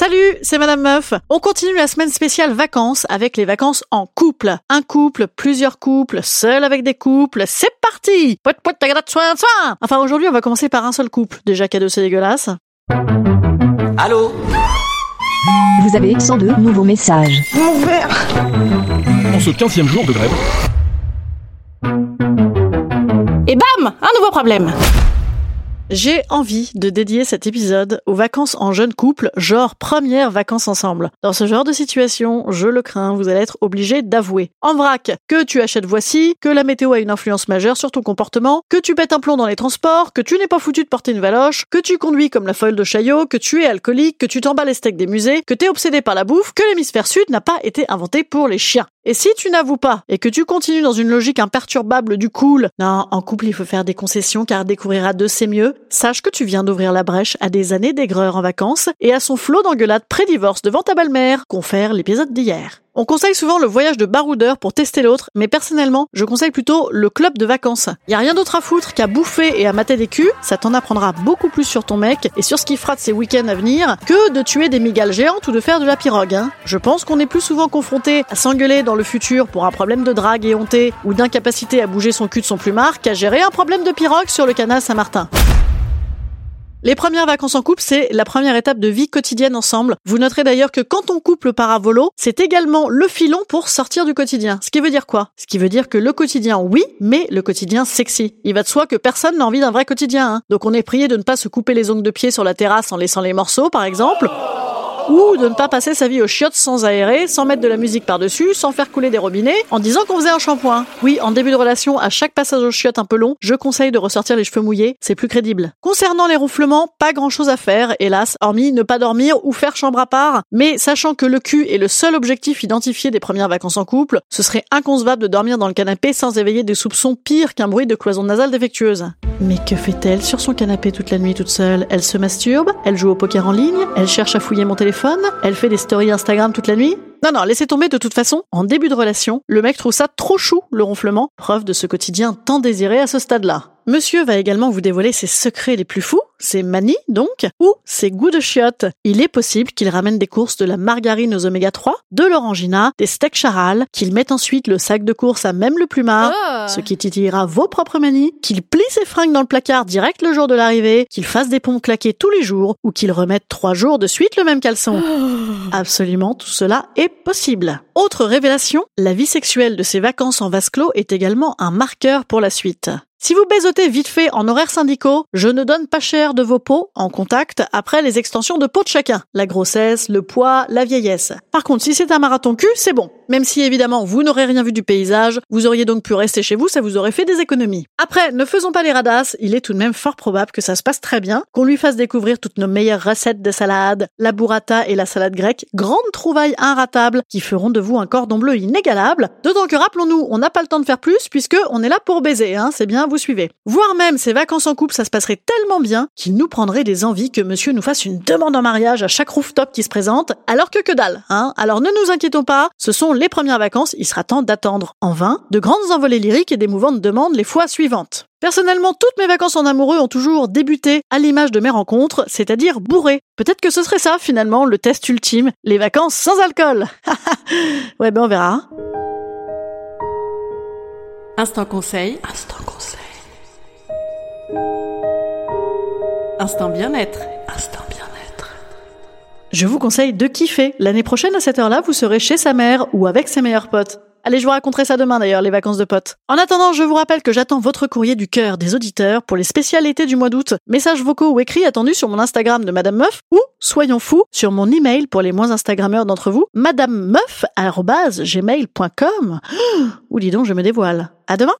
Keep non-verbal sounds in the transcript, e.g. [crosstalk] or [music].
Salut, c'est Madame Meuf. On continue la semaine spéciale vacances avec les vacances en couple. Un couple, plusieurs couples, seul avec des couples. C'est parti Poit, poit, tagada, soin, soin Enfin, aujourd'hui, on va commencer par un seul couple. Déjà cadeau, c'est dégueulasse. Allô? Vous avez 102 nouveaux messages. En ce 15 jour de grève, Et bam Un nouveau problème j'ai envie de dédier cet épisode aux vacances en jeune couple, genre premières vacances ensemble. Dans ce genre de situation, je le crains, vous allez être obligé d'avouer en vrac que tu achètes voici, que la météo a une influence majeure sur ton comportement, que tu pètes un plomb dans les transports, que tu n'es pas foutu de porter une valoche, que tu conduis comme la folle de Chaillot, que tu es alcoolique, que tu t'emballes les steaks des musées, que t'es obsédé par la bouffe, que l'hémisphère sud n'a pas été inventé pour les chiens. Et si tu n'avoues pas et que tu continues dans une logique imperturbable du cool, non, en couple il faut faire des concessions car découvrir à deux c'est mieux, sache que tu viens d'ouvrir la brèche à des années d'aigreur en vacances et à son flot d'engueulades pré-divorce devant ta belle-mère, confère l'épisode d'hier. On conseille souvent le voyage de baroudeur pour tester l'autre, mais personnellement, je conseille plutôt le club de vacances. Y a rien d'autre à foutre qu'à bouffer et à mater des culs, ça t'en apprendra beaucoup plus sur ton mec et sur ce qu'il fera de ses week-ends à venir que de tuer des migales géantes ou de faire de la pirogue. Hein. Je pense qu'on est plus souvent confronté à s'engueuler dans le futur pour un problème de drague et honté ou d'incapacité à bouger son cul de son plumard qu'à gérer un problème de pirogue sur le canal Saint-Martin. Les premières vacances en couple, c'est la première étape de vie quotidienne ensemble. Vous noterez d'ailleurs que quand on couple part à volo, c'est également le filon pour sortir du quotidien. Ce qui veut dire quoi? Ce qui veut dire que le quotidien, oui, mais le quotidien sexy. Il va de soi que personne n'a envie d'un vrai quotidien. Hein. Donc on est prié de ne pas se couper les ongles de pied sur la terrasse en laissant les morceaux, par exemple ou de ne pas passer sa vie aux chiottes sans aérer, sans mettre de la musique par-dessus, sans faire couler des robinets, en disant qu'on faisait un shampoing. Oui, en début de relation, à chaque passage aux chiottes un peu long, je conseille de ressortir les cheveux mouillés, c'est plus crédible. Concernant les ronflements, pas grand chose à faire, hélas, hormis ne pas dormir ou faire chambre à part, mais sachant que le cul est le seul objectif identifié des premières vacances en couple, ce serait inconcevable de dormir dans le canapé sans éveiller des soupçons pires qu'un bruit de cloison nasale défectueuse. Mais que fait-elle sur son canapé toute la nuit toute seule? Elle se masturbe Elle joue au poker en ligne Elle cherche à fouiller mon téléphone elle fait des stories Instagram toute la nuit? Non, non, laissez tomber de toute façon. En début de relation, le mec trouve ça trop chou, le ronflement, preuve de ce quotidien tant désiré à ce stade-là. Monsieur va également vous dévoiler ses secrets les plus fous, ses manies donc, ou ses goûts de chiottes. Il est possible qu'il ramène des courses de la margarine aux oméga 3, de l'orangina, des steaks charal, qu'il mette ensuite le sac de course à même le plumard, Ah. ce qui titillera vos propres manies, qu'il plie ses fringues dans le placard direct le jour de l'arrivée, qu'il fasse des pompes claquées tous les jours, ou qu'il remette trois jours de suite le même caleçon. Absolument, tout cela est possible. Autre révélation, la vie sexuelle de ces vacances en vase clos est également un marqueur pour la suite. Si vous baisotez vite fait en horaires syndicaux, je ne donne pas cher de vos peaux en contact après les extensions de peau de chacun. La grossesse, le poids, la vieillesse. Par contre, si c'est un marathon cul, c'est bon. Même si évidemment vous n'aurez rien vu du paysage, vous auriez donc pu rester chez vous, ça vous aurait fait des économies. Après, ne faisons pas les radasses, il est tout de même fort probable que ça se passe très bien, qu'on lui fasse découvrir toutes nos meilleures recettes de salade, la burrata et la salade grecque, grandes trouvailles inratables qui feront de vous un cordon bleu inégalable. D'autant que rappelons-nous, on n'a pas le temps de faire plus puisque on est là pour baiser, hein, c'est bien, vous suivez. Voire même ces vacances en couple, ça se passerait tellement bien qu'il nous prendrait des envies que monsieur nous fasse une demande en mariage à chaque rooftop qui se présente, alors que que dalle, hein. Alors ne nous inquiétons pas, ce sont les premières vacances, il sera temps d'attendre. En vain, de grandes envolées lyriques et d'émouvantes demandes les fois suivantes. Personnellement, toutes mes vacances en amoureux ont toujours débuté à l'image de mes rencontres, c'est-à-dire bourrées. Peut-être que ce serait ça, finalement, le test ultime, les vacances sans alcool. [laughs] ouais, ben on verra. Instant conseil. Instant conseil. Instant bien-être. Instant bien-être. Je vous conseille de kiffer. L'année prochaine, à cette heure-là, vous serez chez sa mère ou avec ses meilleurs potes. Allez, je vous raconterai ça demain d'ailleurs, les vacances de potes. En attendant, je vous rappelle que j'attends votre courrier du cœur des auditeurs pour les spécialités du mois d'août. Messages vocaux ou écrits attendus sur mon Instagram de Madame Meuf ou, soyons fous, sur mon email pour les moins Instagrammeurs d'entre vous, madamemeuf.gmail.com. Ou dis donc, je me dévoile. À demain!